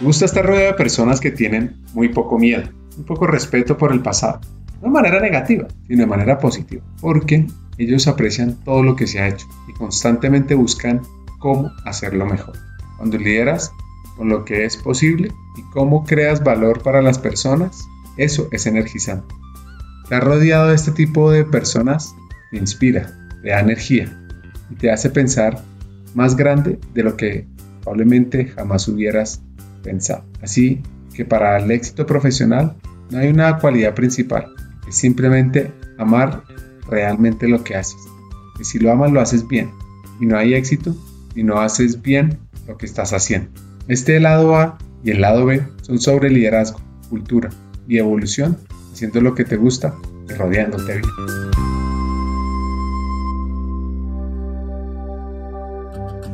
Me gusta estar rodeado de personas que tienen muy poco miedo, un poco respeto por el pasado. No de manera negativa, sino de manera positiva, porque ellos aprecian todo lo que se ha hecho y constantemente buscan cómo hacerlo mejor. Cuando lideras con lo que es posible y cómo creas valor para las personas, eso es energizante. Estar rodeado de este tipo de personas te inspira, te da energía y te hace pensar más grande de lo que probablemente jamás hubieras pensado. Así que para el éxito profesional no hay una cualidad principal, es simplemente amar realmente lo que haces. Y si lo amas lo haces bien y no hay éxito si no haces bien lo que estás haciendo. Este lado A y el lado B son sobre liderazgo, cultura y evolución, haciendo lo que te gusta y rodeándote bien.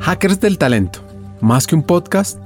Hackers del Talento, más que un podcast,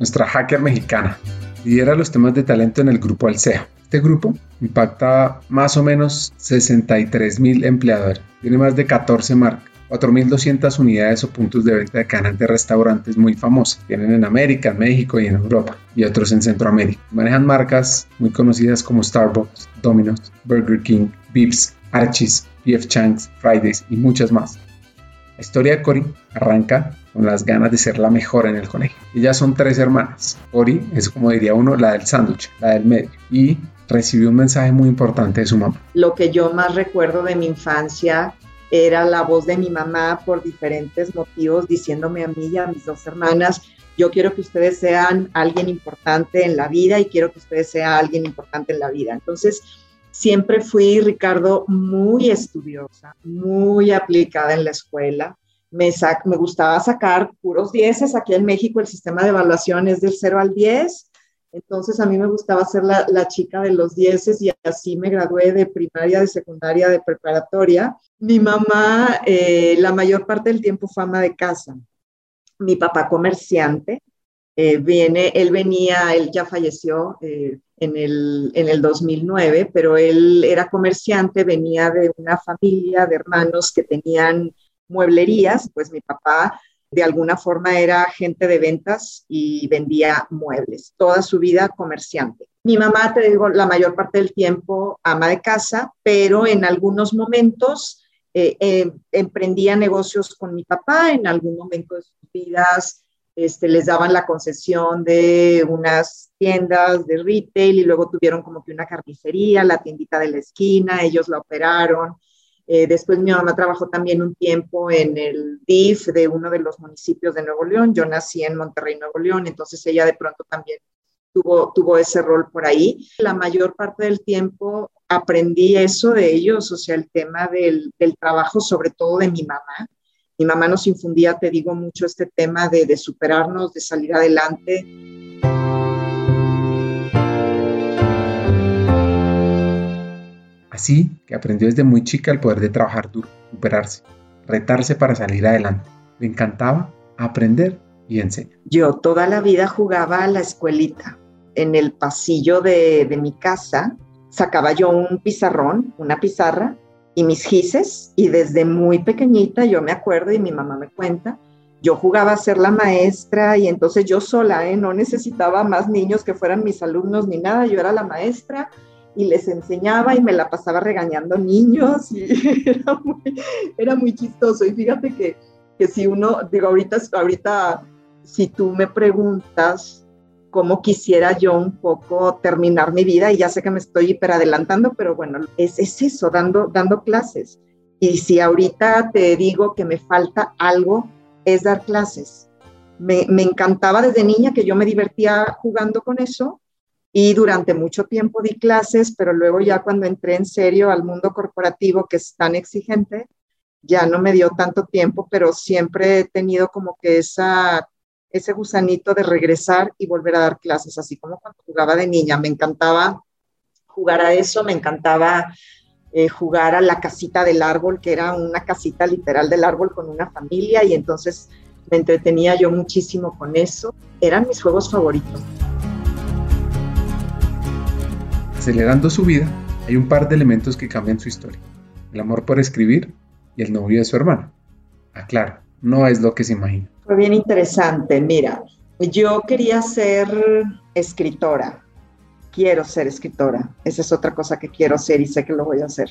nuestra hacker mexicana, lidera los temas de talento en el grupo Alcea. Este grupo impacta más o menos 63 mil empleadores, tiene más de 14 marcas 4.200 unidades o puntos de venta de cadenas de restaurantes muy famosas. Tienen en América, en México y en Europa y otros en Centroamérica. Manejan marcas muy conocidas como Starbucks, Domino's, Burger King, Vips, Archie's, PF Chang's, Fridays y muchas más. La historia de Cory arranca con las ganas de ser la mejor en el colegio. Ellas son tres hermanas. Cory es como diría uno la del sándwich, la del medio. Y recibió un mensaje muy importante de su mamá. Lo que yo más recuerdo de mi infancia era la voz de mi mamá por diferentes motivos diciéndome a mí y a mis dos hermanas, yo quiero que ustedes sean alguien importante en la vida y quiero que ustedes sean alguien importante en la vida. Entonces, siempre fui, Ricardo, muy estudiosa, muy aplicada en la escuela. Me, me gustaba sacar puros dieces. Aquí en México el sistema de evaluación es del 0 al 10 entonces a mí me gustaba ser la, chica de los dieces y así me gradué de primaria, de secundaria, de preparatoria. Mi mamá eh, la mayor parte del tiempo fue ama de casa. Mi papá comerciante, eh, viene, él venía, él ya falleció eh, en, el, en el 2009, pero él era comerciante, venía de una familia de hermanos que tenían mueblerías, pues mi papá de alguna forma era agente de ventas y vendía muebles, toda su vida comerciante. Mi mamá, te digo, la mayor parte del tiempo ama de casa, pero en algunos momentos eh, eh, emprendía negocios con mi papá, en algún momento de sus vidas este, les daban la concesión de unas tiendas de retail y luego tuvieron como que una carnicería, la tiendita de la esquina, ellos la operaron eh, después mi mamá trabajó también un tiempo en el DIF de uno de los municipios de Nuevo León. Yo nací en Monterrey, Nuevo León, entonces ella de pronto también tuvo, tuvo ese rol por ahí. La mayor parte del tiempo aprendí eso de ellos, o sea, el tema del, del trabajo, sobre todo de mi mamá. Mi mamá nos infundía, te digo, mucho este tema de, de superarnos, de salir adelante. Así que aprendió desde muy chica el poder de trabajar duro, superarse, retarse para salir adelante. Le encantaba aprender y enseñar. Yo toda la vida jugaba a la escuelita. En el pasillo de, de mi casa sacaba yo un pizarrón, una pizarra y mis gises y desde muy pequeñita yo me acuerdo y mi mamá me cuenta, yo jugaba a ser la maestra y entonces yo sola, ¿eh? no necesitaba más niños que fueran mis alumnos ni nada, yo era la maestra y les enseñaba y me la pasaba regañando niños y era muy, chistoso. Y fíjate que, que, si uno, digo, ahorita, ahorita, si tú me preguntas cómo quisiera yo un poco terminar mi vida, y ya sé que me estoy hiper adelantando, pero bueno, es, es eso, dando, dando clases. Y si ahorita te digo que me falta algo, es dar clases. Me, me encantaba desde niña que yo me divertía jugando con eso y durante mucho tiempo di clases, pero luego ya cuando entré en serio al mundo corporativo que es tan exigente, ya no me dio tanto tiempo, pero siempre he tenido como que esa ese gusanito de regresar y volver a dar clases, así como cuando jugaba de niña. Me encantaba jugar a eso, me encantaba eh, jugar a la casita del árbol, que era una casita literal del árbol con una familia, y entonces me entretenía yo muchísimo con eso. Eran mis juegos favoritos. Acelerando su vida, hay un par de elementos que cambian su historia. El amor por escribir y el novio de su hermano. Aclaro, no es lo que se imagina. Fue bien interesante. Mira, yo quería ser escritora. Quiero ser escritora. Esa es otra cosa que quiero hacer y sé que lo voy a hacer.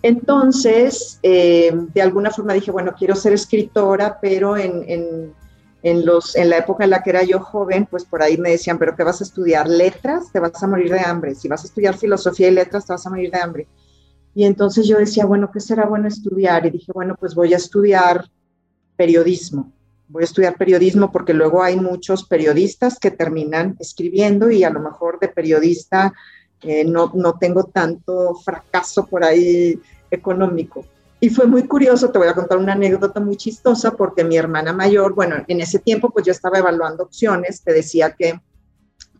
Entonces, eh, de alguna forma dije, bueno, quiero ser escritora, pero en, los, en la época en la que era yo joven, pues por ahí me decían, pero ¿qué vas a estudiar? ¿Letras? Te vas a morir de hambre. Si vas a estudiar filosofía y letras, te vas a morir de hambre. Y entonces yo decía, bueno, ¿qué será bueno estudiar? Y dije, bueno, pues voy a estudiar periodismo. Voy a estudiar periodismo porque luego hay muchos periodistas que terminan escribiendo y a lo mejor de periodista eh, no, no tengo tanto fracaso por ahí económico. Y fue muy curioso, te voy a contar una anécdota muy chistosa porque mi hermana mayor, bueno, en ese tiempo pues yo estaba evaluando opciones, te decía que,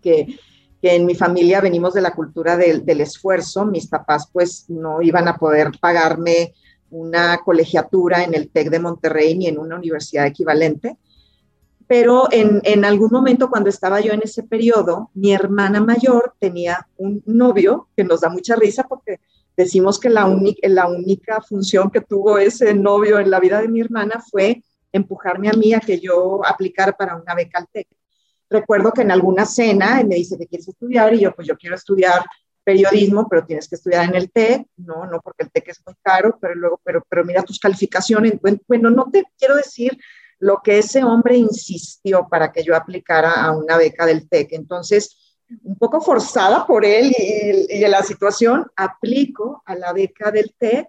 que, que en mi familia venimos de la cultura del, del, esfuerzo, mis papás pues no iban a poder pagarme una colegiatura en el TEC de Monterrey ni en una universidad equivalente. Pero en, en, algún momento cuando estaba yo en ese periodo, mi hermana mayor tenía un novio que nos da mucha risa porque decimos que la, única función que tuvo ese novio en la vida de mi hermana fue empujarme a mí a que yo aplicara para una beca al TEC. Recuerdo que en alguna cena me dice que quieres estudiar y yo pues yo quiero estudiar periodismo, pero tienes que estudiar en el TEC, no, no porque el TEC es muy caro, pero luego, pero, pero mira tus calificaciones. Bueno, no te quiero decir lo que ese hombre insistió para que yo aplicara a una beca del TEC. Entonces, un poco forzada por él y, la situación, aplico a la beca del TEC,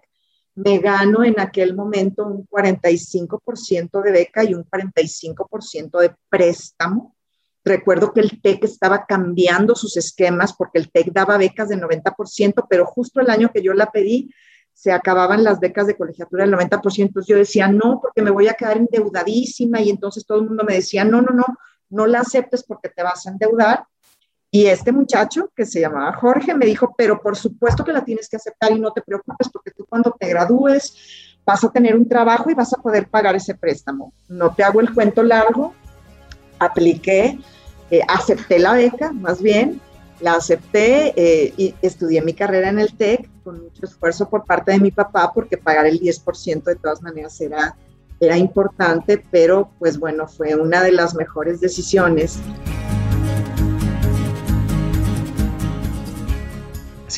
me gano en aquel momento un 45% de beca y un 45% de préstamo Recuerdo que el TEC estaba cambiando sus esquemas porque el TEC daba becas de 90%, pero justo el año que yo la pedí se acababan las becas de colegiatura del 90%. Entonces yo decía, no, porque me voy a quedar endeudadísima y entonces todo el mundo me decía, no, no, no, no la aceptes porque te vas a endeudar. Y este muchacho que se llamaba Jorge me dijo, pero por supuesto que la tienes que aceptar y no te preocupes porque tú cuando te gradúes vas a tener un trabajo y vas a poder pagar ese préstamo. No te hago el cuento largo, apliqué, eh, acepté la beca, más bien, la acepté eh, y estudié mi carrera en el TEC con mucho esfuerzo por parte de mi papá porque pagar el 10% de todas maneras era, era importante, pero pues bueno, fue una de las mejores decisiones.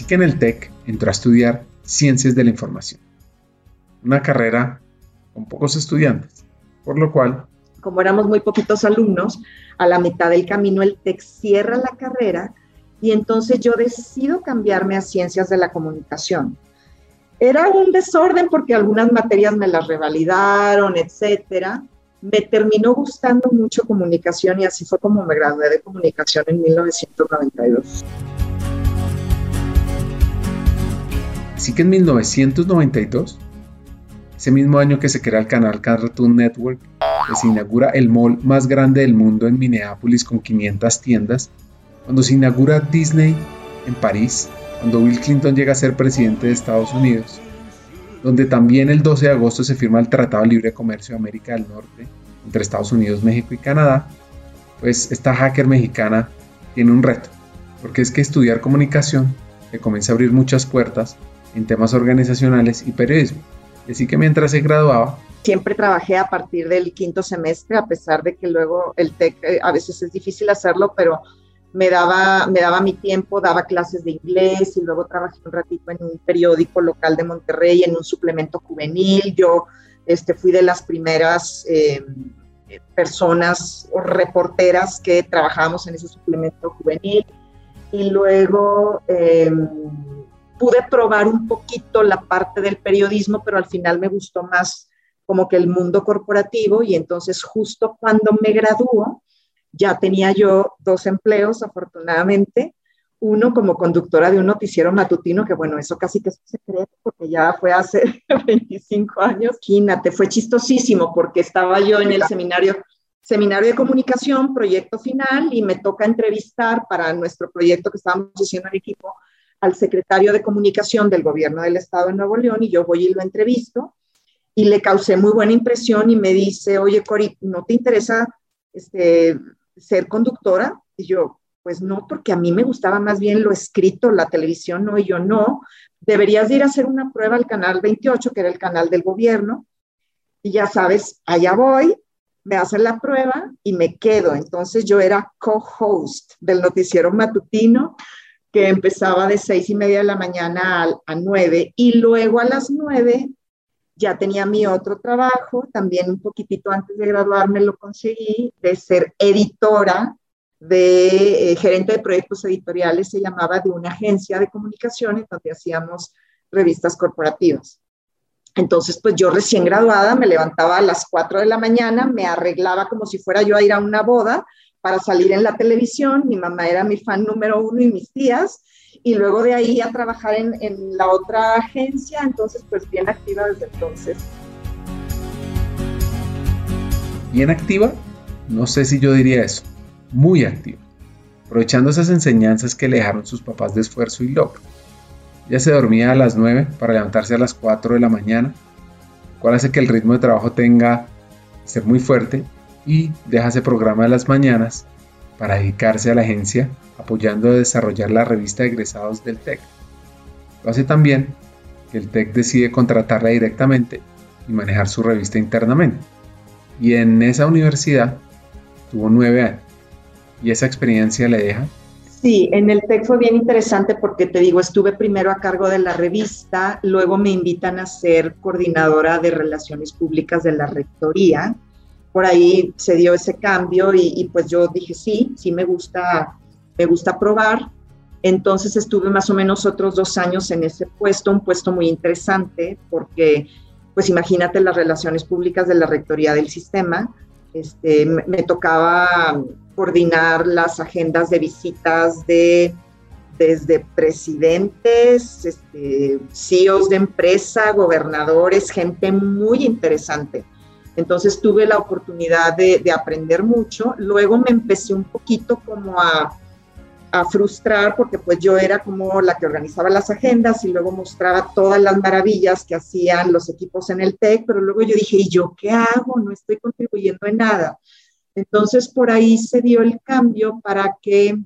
Que en el TEC entró a estudiar Ciencias de la Información, una carrera con pocos estudiantes, por lo cual como éramos muy poquitos alumnos, a la mitad del camino el TEC cierra la carrera y entonces yo decido cambiarme a ciencias de la comunicación. Era un desorden porque algunas materias me las revalidaron, etcétera. Me terminó gustando mucho comunicación y así fue como me gradué de comunicación en 1992. Así que en 1992 ese mismo año que se crea el canal Cartoon Network, se inaugura el mall más grande del mundo en Minneapolis con 500 tiendas, cuando se inaugura Disney en París, cuando Bill Clinton llega a ser presidente de Estados Unidos, donde también el 12 de agosto se firma el Tratado de Libre Comercio de América del Norte entre Estados Unidos, México y Canadá, pues esta hacker mexicana tiene un reto, porque es que estudiar comunicación le comienza a abrir muchas puertas en temas organizacionales y periodismo. Así que mientras se graduaba, siempre trabajé a partir del quinto semestre, a pesar de que luego el TEC eh, a veces es difícil hacerlo, pero me daba, me daba mi tiempo, daba clases de inglés y luego trabajé un ratito en un periódico local de Monterrey, en un suplemento juvenil. Yo este, fui de las primeras eh, personas o reporteras que trabajábamos en ese suplemento juvenil. Y luego... Eh, pude probar un poquito la parte del periodismo, pero al final me gustó más como que el mundo corporativo y entonces justo cuando me graduó, ya tenía yo dos empleos, afortunadamente, uno como conductora de un noticiero matutino, que bueno, eso casi que es un secreto porque ya fue hace 25 años. Imagínate, fue chistosísimo porque estaba yo en el seminario seminario de comunicación, proyecto final, y me toca entrevistar para nuestro proyecto que estábamos haciendo en equipo al secretario de comunicación del gobierno del estado de Nuevo León, y yo voy y lo entrevisto, y le causé muy buena impresión y me dice, oye, Cori, ¿no te interesa este, ser conductora? Y yo, pues no, porque a mí me gustaba más bien lo escrito, la televisión, no, y yo no. Deberías ir a hacer una prueba al canal 28, que era el canal del gobierno, y ya sabes, allá voy, me hacen la prueba y me quedo. Entonces yo era co-host del noticiero matutino que empezaba de seis y media de la mañana a, nueve y luego a las nueve ya tenía mi otro trabajo, también un poquitito antes de graduarme lo conseguí, de ser editora de eh, gerente de proyectos editoriales, se llamaba, de una agencia de comunicaciones donde hacíamos revistas corporativas. Entonces, pues yo recién graduada me levantaba a las 4 de la mañana, me arreglaba como si fuera yo a ir a una boda para salir en la televisión. Mi mamá era mi fan número uno y mis tías. Y luego de ahí a trabajar en, la otra agencia. Entonces, pues bien activa desde entonces. Bien activa, no sé si yo diría eso, muy activa, aprovechando esas enseñanzas que le dejaron sus papás de esfuerzo y logro. Ya se dormía a las 9 para levantarse a las 4 de la mañana, cual hace que el ritmo de trabajo tenga ser muy fuerte y deja ese programa de las mañanas para dedicarse a la agencia apoyando a desarrollar la revista de egresados del TEC. Lo hace también que el TEC decide contratarla directamente y manejar su revista internamente. Y en esa universidad tuvo nueve años y esa experiencia le deja Sí, en el TEC fue bien interesante porque te digo, estuve primero a cargo de la revista, luego me invitan a ser coordinadora de relaciones públicas de la rectoría. Por ahí se dio ese cambio y, pues yo dije, sí, sí me gusta, me gusta probar. Entonces estuve más o menos otros dos años en ese puesto, un puesto muy interesante porque, pues imagínate las relaciones públicas de la rectoría del sistema. Este, me tocaba coordinar las agendas de visitas de desde presidentes, este, CEOs de empresa, gobernadores, gente muy interesante. Entonces tuve la oportunidad de, de aprender mucho. Luego me empecé un poquito como a, a, frustrar porque pues yo era como la que organizaba las agendas y luego mostraba todas las maravillas que hacían los equipos en el TEC, pero luego yo dije, ¿y yo qué hago? No estoy contribuyendo en nada. Entonces, por ahí se dio el cambio para que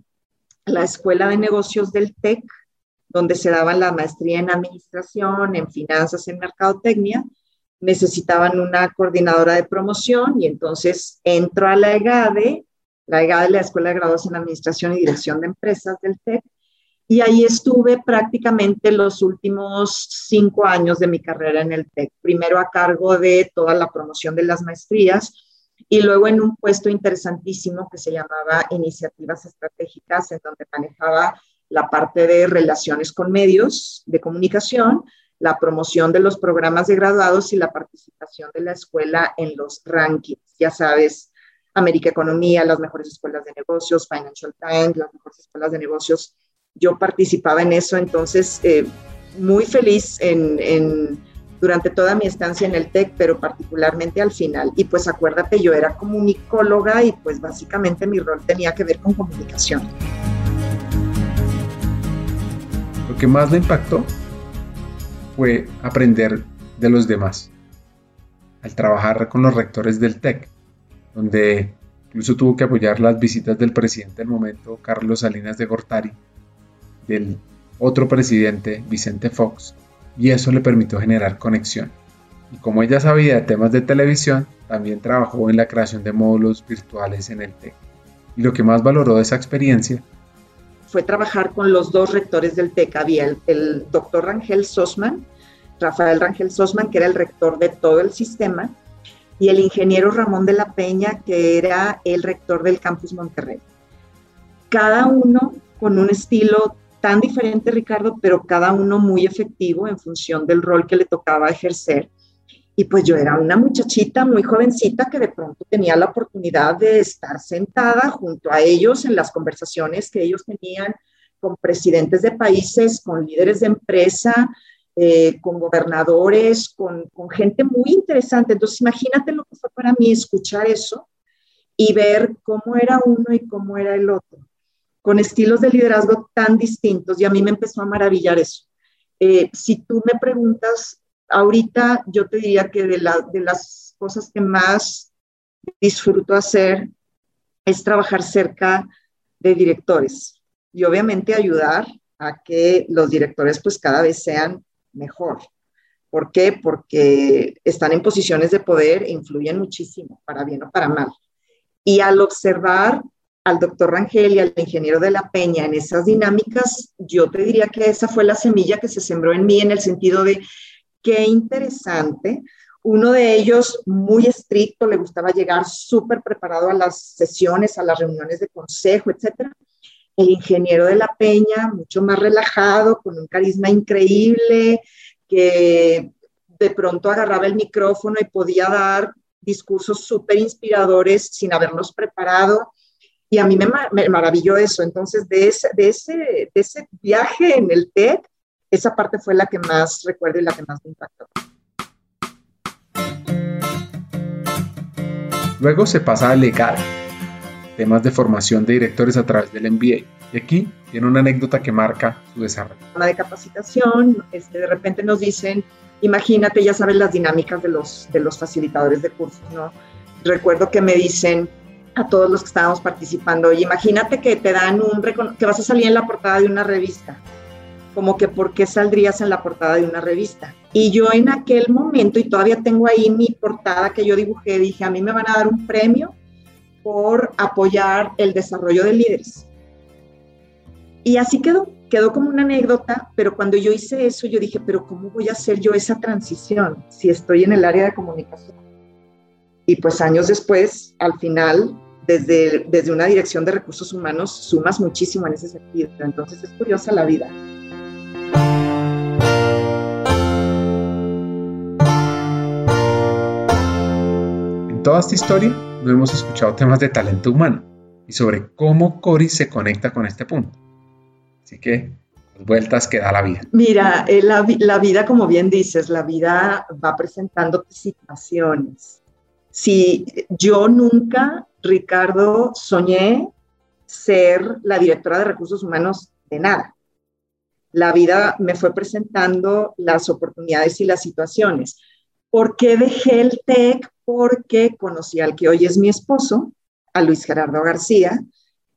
la Escuela de Negocios del TEC, donde se daba la maestría en administración, en finanzas, en mercadotecnia, necesitaban una coordinadora de promoción y entonces entro a la EGADE, la EGADE, la Escuela de Graduados en Administración y Dirección de Empresas del TEC, y ahí estuve prácticamente los últimos cinco años de mi carrera en el TEC, primero a cargo de toda la promoción de las maestrías, y luego en un puesto interesantísimo que se llamaba Iniciativas Estratégicas, en donde manejaba la parte de relaciones con medios de comunicación, la promoción de los programas de graduados y la participación de la escuela en los rankings. Ya sabes, América Economía, las mejores escuelas de negocios, Financial Times, las mejores escuelas de negocios. Yo participaba en eso, entonces eh, muy feliz en, durante toda mi estancia en el TEC, pero particularmente al final. Y pues acuérdate, yo era comunicóloga y pues básicamente mi rol tenía que ver con comunicación. Lo que más le impactó fue aprender de los demás. Al trabajar con los rectores del TEC, donde incluso tuvo que apoyar las visitas del presidente del momento, Carlos Salinas de Gortari, del otro presidente, Vicente Fox, y eso le permitió generar conexión. Y como ella sabía de temas de televisión, también trabajó en la creación de módulos virtuales en el TEC. Y lo que más valoró de esa experiencia fue trabajar con los dos rectores del TEC. Había el, doctor Rangel Sosman, Rafael Rangel Sosman, que era el rector de todo el sistema, y el ingeniero Ramón de la Peña, que era el rector del campus Monterrey. Cada uno con un estilo tan diferente, Ricardo, pero cada uno muy efectivo en función del rol que le tocaba ejercer. Y pues yo era una muchachita muy jovencita que de pronto tenía la oportunidad de estar sentada junto a ellos en las conversaciones que ellos tenían con presidentes de países, con líderes de empresa, eh, con gobernadores, con, gente muy interesante. Entonces imagínate lo que fue para mí escuchar eso y ver cómo era uno y cómo era el otro, con estilos de liderazgo tan distintos y a mí me empezó a maravillar eso. Eh, si tú me preguntas ahorita, yo te diría que de, la, de las cosas que más disfruto hacer es trabajar cerca de directores y obviamente ayudar a que los directores pues cada vez sean mejor. ¿Por qué? Porque están en posiciones de poder e influyen muchísimo, para bien o para mal. Y al observar al doctor Rangel y al ingeniero de la Peña en esas dinámicas, yo te diría que esa fue la semilla que se sembró en mí en el sentido de qué interesante. Uno de ellos, muy estricto, le gustaba llegar súper preparado a las sesiones, a las reuniones de consejo, etcétera. El ingeniero de la Peña, mucho más relajado, con un carisma increíble, que de pronto agarraba el micrófono y podía dar discursos súper inspiradores sin haberlos preparado. Y a mí me, maravilló eso. Entonces, de, ese, de ese viaje en el TED, esa parte fue la que más recuerdo y la que más me impactó. Luego se pasa a legar temas de formación de directores a través del MBA. Y aquí tiene una anécdota que marca su desarrollo. De capacitación, este, de repente nos dicen, imagínate, ya sabes las dinámicas de los, de los facilitadores de cursos, ¿no? Recuerdo que me dicen a todos los que estábamos participando, oye, imagínate que te dan un, que vas a salir en la portada de una revista como que por qué saldrías en la portada de una revista. Y yo en aquel momento, y todavía tengo ahí mi portada que yo dibujé, dije, a mí me van a dar un premio por apoyar el desarrollo de líderes. Y así quedó, quedó como una anécdota, pero cuando yo hice eso, yo dije, pero ¿cómo voy a hacer yo esa transición si estoy en el área de comunicación? Y pues años después, al final, desde, desde una dirección de recursos humanos, sumas muchísimo en ese sentido. Entonces es curiosa la vida. Toda esta historia no hemos escuchado temas de talento humano y sobre cómo Cori se conecta con este punto. Así que vueltas que da la vida. Mira, eh, la, la, vida, como bien dices, la vida va presentando situaciones. Si yo nunca, Ricardo, soñé ser la directora de recursos humanos de nada. La vida me fue presentando las oportunidades y las situaciones. ¿Por qué dejé el TEC? Porque conocí al que hoy es mi esposo, a Luis Gerardo García.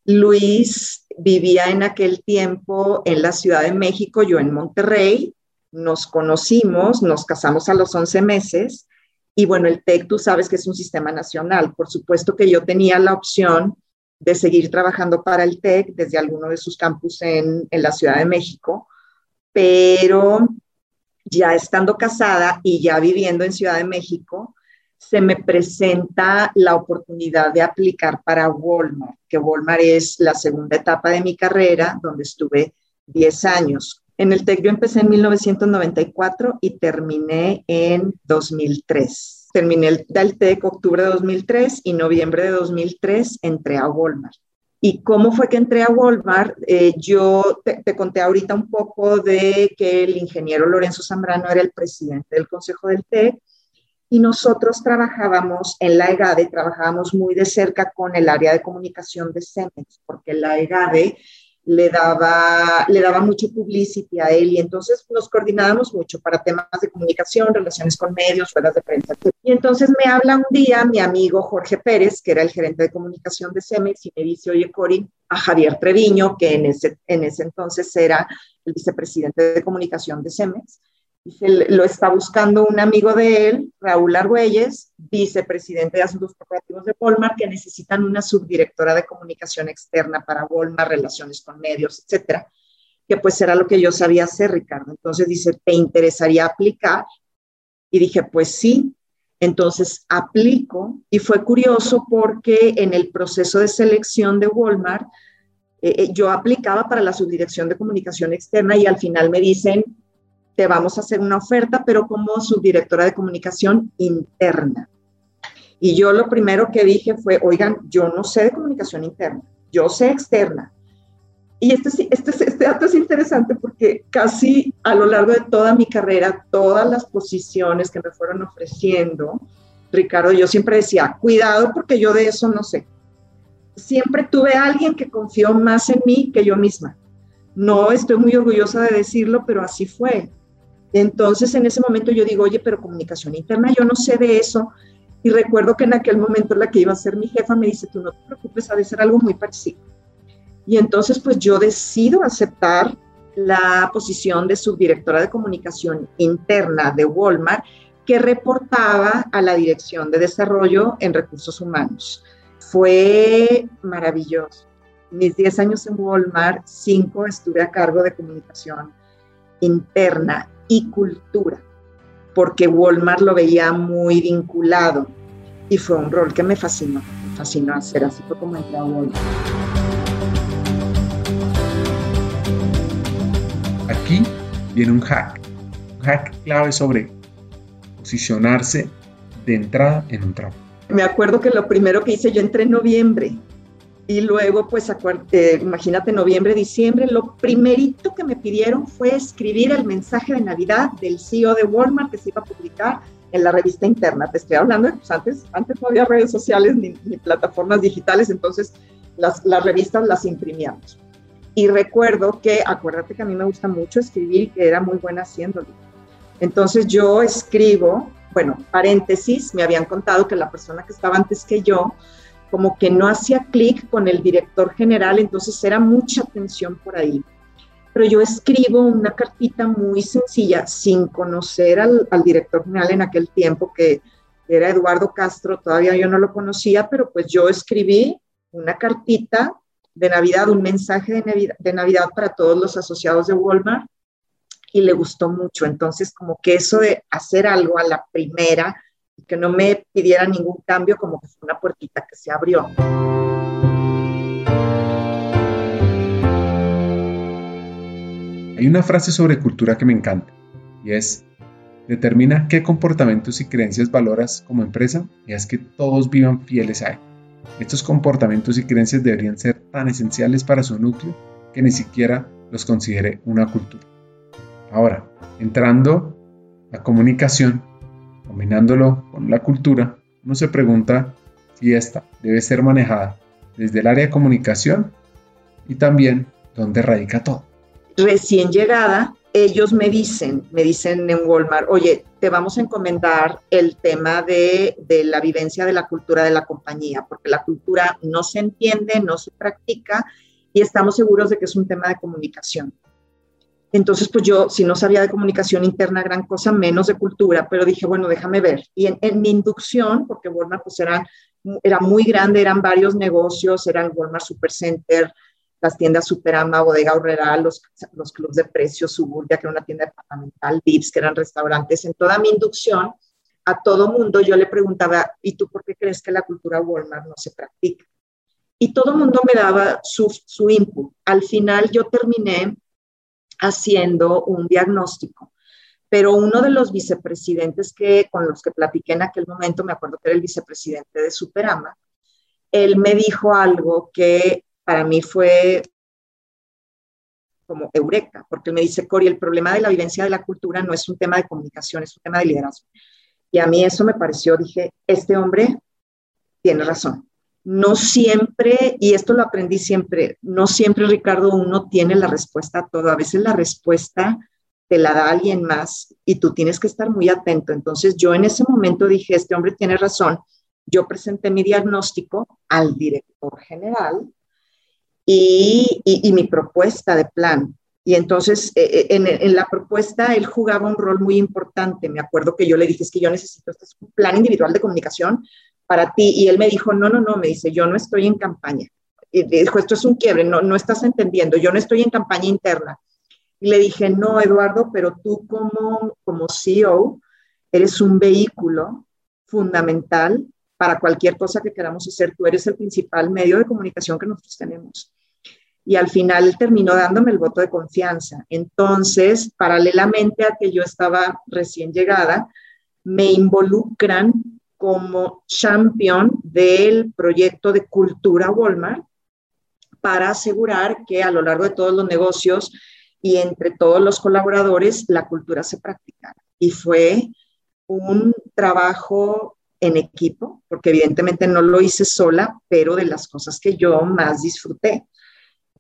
Luis vivía en aquel tiempo en la Ciudad de México, yo en Monterrey. Nos conocimos, nos casamos a los 11 meses. Y bueno, el TEC, tú sabes que es un sistema nacional. Por supuesto que yo tenía la opción de seguir trabajando para el TEC desde alguno de sus campus en, en la Ciudad de México, pero ya estando casada y ya viviendo en Ciudad de México, se me presenta la oportunidad de aplicar para Walmart, que Walmart es la segunda etapa de mi carrera, donde estuve 10 años. En el TEC yo empecé en 1994 y terminé en 2003. Terminé el, el TEC octubre de 2003 y noviembre de 2003 entré a Walmart. ¿Y cómo fue que entré a Walmart? Eh, yo te, conté ahorita un poco de que el ingeniero Lorenzo Zambrano era el presidente del Consejo del TEC y nosotros trabajábamos en la EGADE, trabajábamos muy de cerca con el área de comunicación de CEMEX, porque la EGADE le daba, le daba mucho publicity a él y entonces nos coordinábamos mucho para temas de comunicación, relaciones con medios, ruedas de prensa. Y entonces me habla un día mi amigo Jorge Pérez, que era el gerente de comunicación de CEMEX, y me dice, oye, Cori, a Javier Treviño, que en ese, en ese entonces era el vicepresidente de comunicación de CEMEX, Dice, lo está buscando un amigo de él, Raúl Argüelles, vicepresidente de Asuntos Corporativos de Walmart, que necesitan una subdirectora de comunicación externa para Walmart, relaciones con medios, etcétera, que pues era lo que yo sabía hacer, Ricardo. Entonces dice, ¿te interesaría aplicar? Y dije, pues sí. Entonces aplico y fue curioso porque en el proceso de selección de Walmart, eh, eh, yo aplicaba para la subdirección de comunicación externa y al final me dicen, te vamos a hacer una oferta, pero como subdirectora de comunicación interna. Y yo lo primero que dije fue, oigan, yo no sé de comunicación interna, yo sé externa. Y este, este, este dato es interesante porque casi a lo largo de toda mi carrera, todas las posiciones que me fueron ofreciendo, Ricardo, yo siempre decía, cuidado porque yo de eso no sé. Siempre tuve a alguien que confió más en mí que yo misma. No estoy muy orgullosa de decirlo, pero así fue. Entonces en ese momento yo digo, oye, pero comunicación interna, yo no sé de eso. Y recuerdo que en aquel momento la que iba a ser mi jefa me dice, tú no te preocupes, ha de ser algo muy parecido. Y entonces pues yo decido aceptar la posición de subdirectora de comunicación interna de Walmart que reportaba a la Dirección de Desarrollo en Recursos Humanos. Fue maravilloso. Mis 10 años en Walmart, 5 estuve a cargo de comunicación interna y cultura, porque Walmart lo veía muy vinculado y fue un rol que me fascinó, me fascinó hacer, así fue como entré a Walmart. Aquí viene un hack, un hack clave sobre posicionarse de entrada en un trabajo. Me acuerdo que lo primero que hice, yo entré en noviembre y luego, pues, eh, imagínate, noviembre, diciembre, lo primerito que me pidieron fue escribir el mensaje de Navidad del CEO de Walmart que se iba a publicar en la revista interna. Te estoy hablando pues, antes, antes no había redes sociales ni, plataformas digitales, entonces las, las revistas las imprimíamos. Y recuerdo que, acuérdate que a mí me gusta mucho escribir y que era muy buena haciéndolo. Entonces yo escribo, bueno, paréntesis, me habían contado que la persona que estaba antes que yo, como que no hacía clic con el director general, entonces era mucha tensión por ahí. Pero yo escribo una cartita muy sencilla, sin conocer al, director general en aquel tiempo, que era Eduardo Castro, todavía yo no lo conocía, pero pues yo escribí una cartita de Navidad, un mensaje de Navidad, de Navidad para todos los asociados de Walmart, y le gustó mucho. Entonces, como que eso de hacer algo a la primera que no me pidiera ningún cambio, como que fue una puertita que se abrió. Hay una frase sobre cultura que me encanta y es, determina qué comportamientos y creencias valoras como empresa y es que todos vivan fieles a él. Estos comportamientos y creencias deberían ser tan esenciales para su núcleo que ni siquiera los considere una cultura. Ahora, entrando a comunicación, combinándolo con la cultura, uno se pregunta si esta debe ser manejada desde el área de comunicación y también dónde radica todo. Recién llegada, ellos me dicen, me dicen en Walmart, oye, te vamos a encomendar el tema de, de, la vivencia de la cultura de la compañía, porque la cultura no se entiende, no se practica y estamos seguros de que es un tema de comunicación. Entonces, pues yo, si no sabía de comunicación interna, gran cosa, menos de cultura, pero dije, bueno, déjame ver. Y en, mi inducción, porque Walmart pues era, era muy grande, eran varios negocios, eran Walmart Supercenter, las tiendas Superama, Bodega Horrera, los, los clubes de precios, Suburbia, que era una tienda departamental, Vips, que eran restaurantes. En toda mi inducción, a todo mundo yo le preguntaba, ¿y tú por qué crees que la cultura Walmart no se practica? Y todo mundo me daba su, su input. Al final yo terminé haciendo un diagnóstico. Pero uno de los vicepresidentes que, con los que platiqué en aquel momento, me acuerdo que era el vicepresidente de Superama, él me dijo algo que para mí fue como eureka, porque me dice, Cori, el problema de la vivencia de la cultura no es un tema de comunicación, es un tema de liderazgo. Y a mí eso me pareció, dije, este hombre tiene razón no siempre, y esto lo aprendí siempre, no siempre, Ricardo, uno tiene la respuesta a todo. A veces la respuesta te la da alguien más y tú tienes que estar muy atento. Entonces yo en ese momento dije, este hombre tiene razón. Yo presenté mi diagnóstico al director general y, mi propuesta de plan. Y entonces eh, eh, en, la propuesta él jugaba un rol muy importante. Me acuerdo que yo le dije, es que yo necesito este un plan individual de comunicación para ti. Y él me dijo, no, no, no, me dice, yo no estoy en campaña. Y dijo, esto es un quiebre, no, no estás entendiendo, yo no estoy en campaña interna. Y le dije, no, Eduardo, pero tú como, como CEO eres un vehículo fundamental para cualquier cosa que queramos hacer. Tú eres el principal medio de comunicación que nosotros tenemos. Y al final terminó dándome el voto de confianza. Entonces, paralelamente a que yo estaba recién llegada, me involucran como champion del proyecto de cultura Walmart para asegurar que a lo largo de todos los negocios y entre todos los colaboradores la cultura se practicara. Y fue un trabajo en equipo, porque evidentemente no lo hice sola, pero de las cosas que yo más disfruté.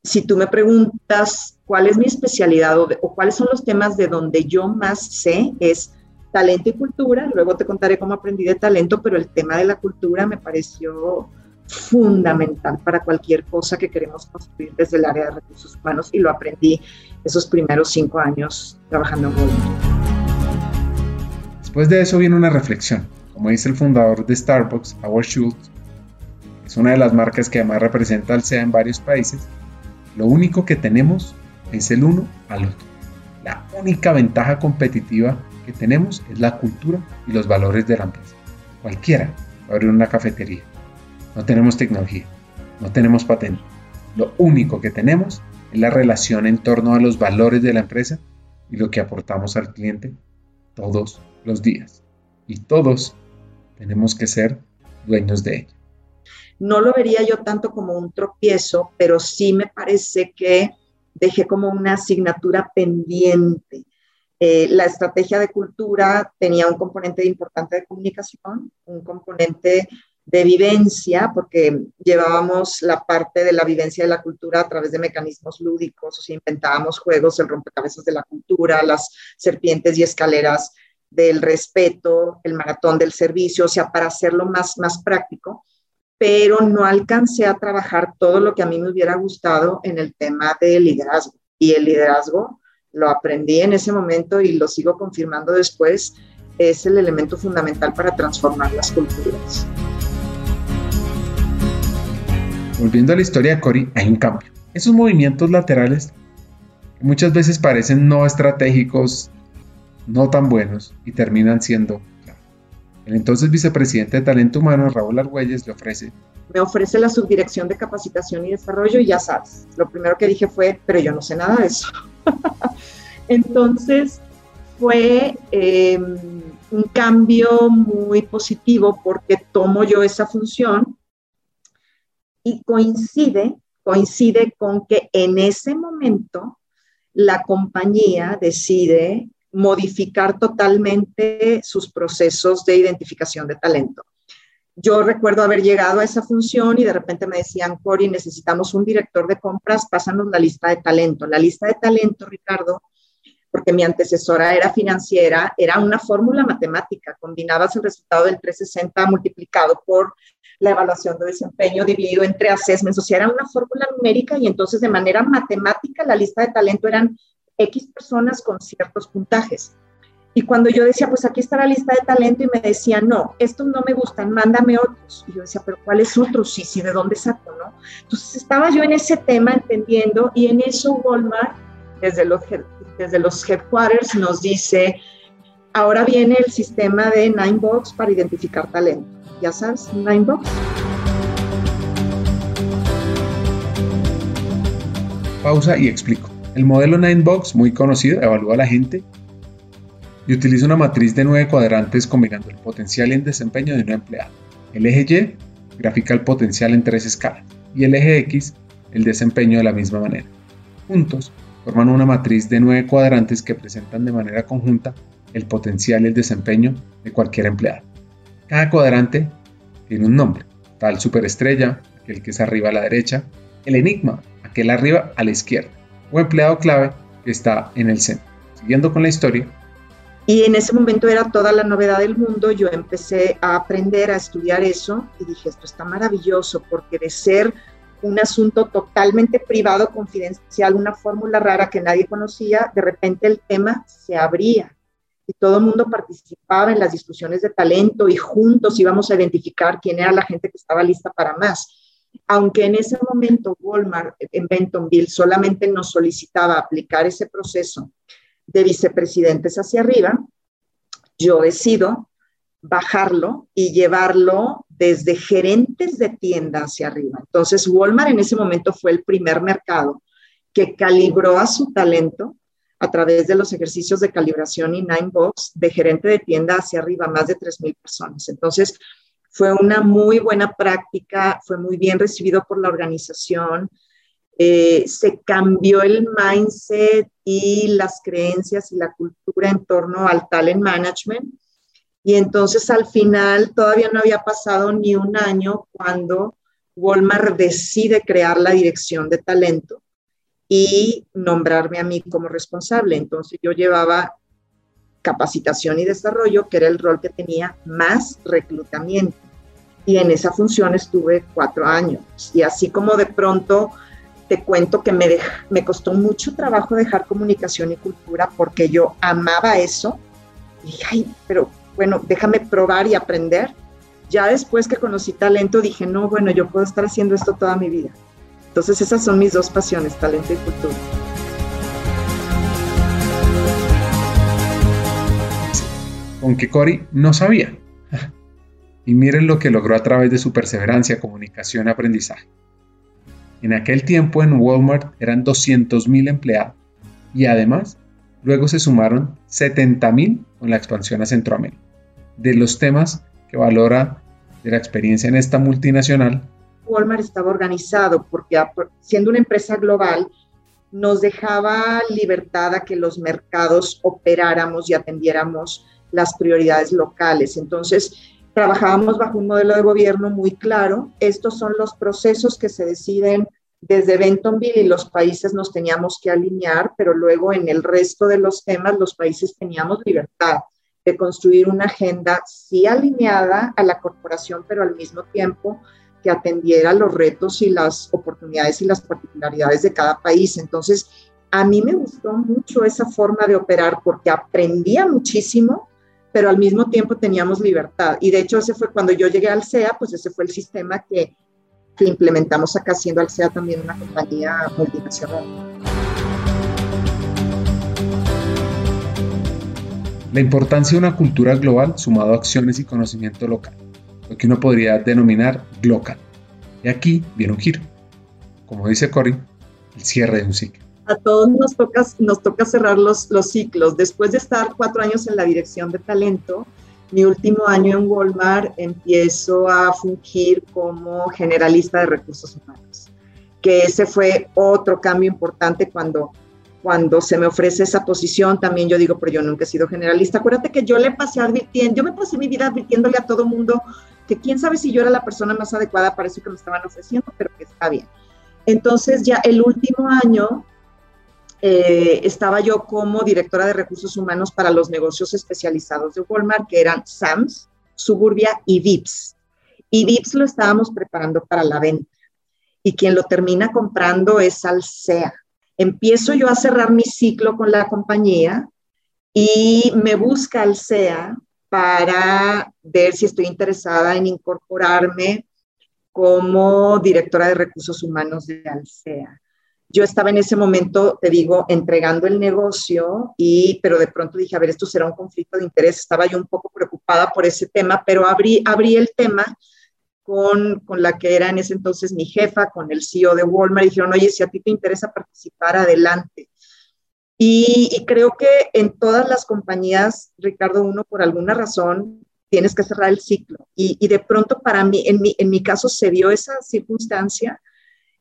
Si tú me preguntas cuál es mi especialidad o, o cuáles son los temas de donde yo más sé, es talento y cultura. Luego te contaré cómo aprendí de talento, pero el tema de la cultura me pareció fundamental para cualquier cosa que queremos construir desde el área de recursos humanos y lo aprendí esos primeros cinco años trabajando en Walmart. Después de eso viene una reflexión. Como dice el fundador de Starbucks, Howard Schultz, es una de las marcas que además representa al SEA en varios países, lo único que tenemos es el uno al otro. La única ventaja competitiva que tenemos es la cultura y los valores de la empresa. Cualquiera abrir una cafetería. No tenemos tecnología, no tenemos patente. Lo único que tenemos es la relación en torno a los valores de la empresa y lo que aportamos al cliente todos los días. Y todos tenemos que ser dueños de ella. No lo vería yo tanto como un tropiezo, pero sí me parece que dejé como una asignatura pendiente. Eh, la estrategia de cultura tenía un componente importante de comunicación, un componente de vivencia, porque llevábamos la parte de la vivencia de la cultura a través de mecanismos lúdicos, o sea, inventábamos juegos, el rompecabezas de la cultura, las serpientes y escaleras del respeto, el maratón del servicio, o sea, para hacerlo más, más práctico, pero no alcancé a trabajar todo lo que a mí me hubiera gustado en el tema del liderazgo. Y el liderazgo lo aprendí en ese momento y lo sigo confirmando después, es el elemento fundamental para transformar las culturas. Volviendo a la historia de Cory, hay un cambio. Esos movimientos laterales muchas veces parecen no estratégicos, no tan buenos y terminan siendo El entonces vicepresidente de Talento Humano, Raúl Argüelles, le ofrece. Me ofrece la subdirección de capacitación y desarrollo y ya sabes, lo primero que dije fue, pero yo no sé nada de eso. entonces fue em, un cambio muy positivo porque tomo yo esa función y coincide, coincide con que en ese momento la compañía decide modificar totalmente sus procesos de identificación de talento. Yo recuerdo haber llegado a esa función y de repente me decían, Cori, necesitamos un director de compras, pásanos la lista de talento. La lista de talento, Ricardo, porque mi antecesora era financiera, era una fórmula matemática. Combinabas el resultado del 360 multiplicado por la evaluación de desempeño dividido entre assessments, o sea, era una fórmula numérica y entonces de manera matemática la lista de talento eran X personas con ciertos puntajes. Y cuando yo decía, pues aquí está la lista de talento y me decía, no, estos no me gustan, mándame otros. Y yo decía, pero ¿cuáles otros? Sí, sí, ¿de dónde saco, no? Entonces estaba yo en ese tema entendiendo y en eso Walmart, desde los, desde los headquarters, nos dice, ahora viene el sistema de Ninebox para identificar talento. ¿Ya sabes, Ninebox? Pausa y explico. El modelo Ninebox, muy conocido, evalúa a la gente utiliza una matriz de nueve cuadrantes combinando el potencial y el desempeño de un empleado. El eje Y grafica el potencial en tres escalas y el eje X el desempeño de la misma manera. Juntos forman una matriz de nueve cuadrantes que presentan de manera conjunta el potencial y el desempeño de cualquier empleado. Cada cuadrante tiene un nombre, tal superestrella, aquel que es arriba a la derecha, el enigma, aquel arriba a la izquierda o empleado clave que está en el centro. Siguiendo con la historia. Y en ese momento era toda la novedad del mundo, yo empecé a aprender a estudiar eso y dije, esto está maravilloso porque de ser un asunto totalmente privado, confidencial, una fórmula rara que nadie conocía, de repente el tema se abría y todo el mundo participaba en las discusiones de talento y juntos íbamos a identificar quién era la gente que estaba lista para más. Aunque en ese momento Walmart en Bentonville solamente nos solicitaba aplicar ese proceso de vicepresidentes hacia arriba, yo decido bajarlo y llevarlo desde gerentes de tienda hacia arriba. Entonces, Walmart en ese momento fue el primer mercado que calibró a su talento a través de los ejercicios de calibración y Nine Box de gerente de tienda hacia arriba, más de 3.000 personas. Entonces, fue una muy buena práctica, fue muy bien recibido por la organización. Eh, se cambió el mindset y las creencias y la cultura en torno al talent management. Y entonces al final todavía no había pasado ni un año cuando Walmart decide crear la dirección de talento y nombrarme a mí como responsable. Entonces yo llevaba capacitación y desarrollo, que era el rol que tenía, más reclutamiento. Y en esa función estuve cuatro años. Y así como de pronto te cuento que me, me costó mucho trabajo dejar comunicación y cultura porque yo amaba eso. Y dije, pero bueno, déjame probar y aprender. Ya después que conocí talento, dije, no, bueno, yo puedo estar haciendo esto toda mi vida. Entonces esas son mis dos pasiones, talento y cultura. Aunque Cory no sabía. Y miren lo que logró a través de su perseverancia, comunicación aprendizaje. En aquel tiempo en Walmart eran 200.000 empleados y además luego se sumaron 70.000 con la expansión a Centroamérica. De los temas que valora de la experiencia en esta multinacional, Walmart estaba organizado porque siendo una empresa global nos dejaba libertad a que los mercados operáramos y atendiéramos las prioridades locales. Entonces, trabajábamos bajo un modelo de gobierno muy claro. Estos son los procesos que se deciden desde Bentonville y los países nos teníamos que alinear, pero luego en el resto de los temas los países teníamos libertad de construir una agenda sí alineada a la corporación, pero al mismo tiempo que atendiera los retos y las oportunidades y las particularidades de cada país. Entonces, a mí me gustó mucho esa forma de operar porque aprendía muchísimo pero al mismo tiempo teníamos libertad. Y de hecho ese fue cuando yo llegué al SEA, pues ese fue el sistema que, implementamos acá, siendo al SEA también una compañía multinacional. La importancia de una cultura global sumado a acciones y conocimiento local, lo que uno podría denominar local. Y aquí viene un giro. Como dice Cory, el cierre de un ciclo a todos nos toca, nos toca cerrar los, los ciclos. Después de estar cuatro años en la dirección de talento, mi último año en Walmart empiezo a fungir como generalista de recursos humanos, que ese fue otro cambio importante cuando, cuando se me ofrece esa posición. También yo digo, pero yo nunca he sido generalista. Acuérdate que yo le pasé advirtiendo, yo me pasé mi vida advirtiéndole a todo mundo que quién sabe si yo era la persona más adecuada para eso que me estaban ofreciendo, pero que está bien. Entonces ya el último año eh, estaba yo como directora de recursos humanos para los negocios especializados de Walmart, que eran Sams, Suburbia y Vips. Y Vips lo estábamos preparando para la venta. Y quien lo termina comprando es Alsea. Empiezo yo a cerrar mi ciclo con la compañía y me busca Alsea para ver si estoy interesada en incorporarme como directora de recursos humanos de Alsea yo estaba en ese momento, te digo, entregando el negocio y, pero de pronto dije, a ver, esto será un conflicto de interés. Estaba yo un poco preocupada por ese tema, pero abrí, abrí el tema con, con la que era en ese entonces mi jefa, con el CEO de Walmart, y dijeron, oye, si a ti te interesa participar, adelante. Y, y creo que en todas las compañías, Ricardo, uno por alguna razón tienes que cerrar el ciclo. Y, y de pronto para mí, en mi, en mi caso, se dio esa circunstancia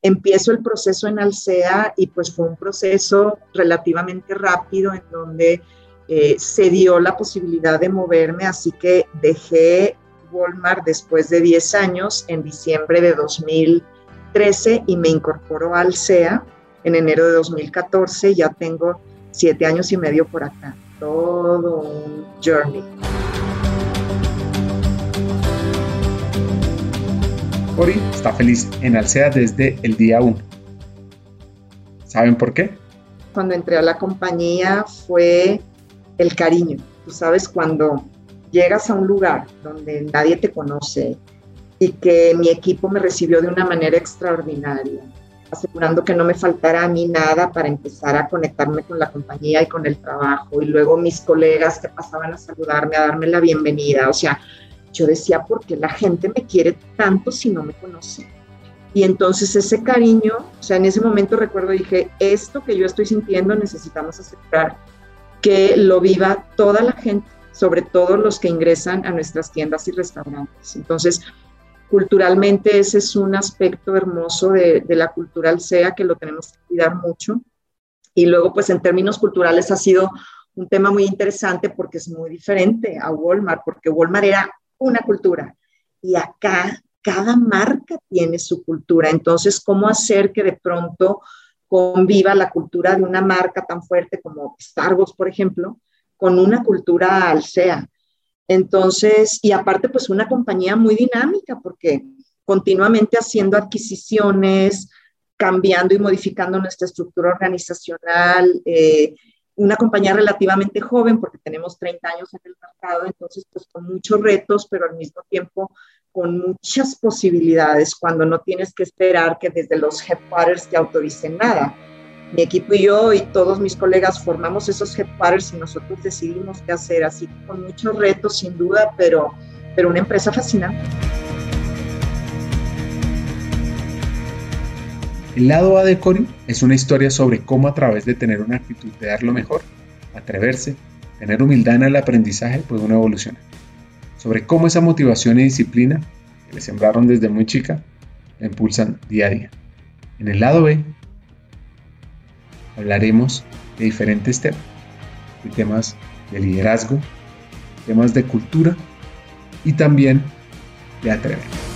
empiezo el proceso en Alsea y pues fue un proceso relativamente rápido en donde eh, se dio la posibilidad de moverme, así que dejé Walmart después de 10 años en diciembre de 2013 y me incorporó a Alsea en enero de 2014, ya tengo 7 años y medio por acá, todo un journey. Cory está feliz en Alsea desde el día 1. ¿Saben por qué? Cuando entré a la compañía fue el cariño. Tú sabes, cuando llegas a un lugar donde nadie te conoce y que mi equipo me recibió de una manera extraordinaria, asegurando que no me faltara a mí nada para empezar a conectarme con la compañía y con el trabajo, y luego mis colegas que pasaban a saludarme, a darme la bienvenida, o sea, yo decía, ¿por qué la gente me quiere tanto si no me conoce? Y entonces ese cariño, o sea, en ese momento recuerdo, dije, esto que yo estoy sintiendo necesitamos aceptar que lo viva toda la gente, sobre todo los que ingresan a nuestras tiendas y restaurantes. Entonces, culturalmente ese es un aspecto hermoso de, de la cultura SEA que lo tenemos que cuidar mucho. Y luego, pues en términos culturales ha sido un tema muy interesante porque es muy diferente a Walmart, porque Walmart era una cultura y acá cada marca tiene su cultura. Entonces, ¿cómo hacer que de pronto conviva la cultura de una marca tan fuerte como Star Wars, por ejemplo, con una cultura alsea? Entonces, y aparte, pues una compañía muy dinámica porque continuamente haciendo adquisiciones, cambiando y modificando nuestra estructura organizacional, eh, una compañía relativamente joven porque tenemos 30 años en el mercado, entonces pues con muchos retos, pero al mismo tiempo con muchas posibilidades cuando no tienes que esperar que desde los headquarters te autoricen nada. Mi equipo y yo y todos mis colegas formamos esos headquarters y nosotros decidimos qué hacer, así con muchos retos sin duda, pero, pero una empresa fascinante. El lado A de Cori es una historia sobre cómo a través de tener una actitud de dar lo mejor, atreverse, tener humildad en el aprendizaje puede uno evolucionar. Sobre cómo esa motivación y disciplina que le sembraron desde muy chica la impulsan día a día. En el lado B hablaremos de diferentes temas, de temas de liderazgo, temas de cultura y también de atrever.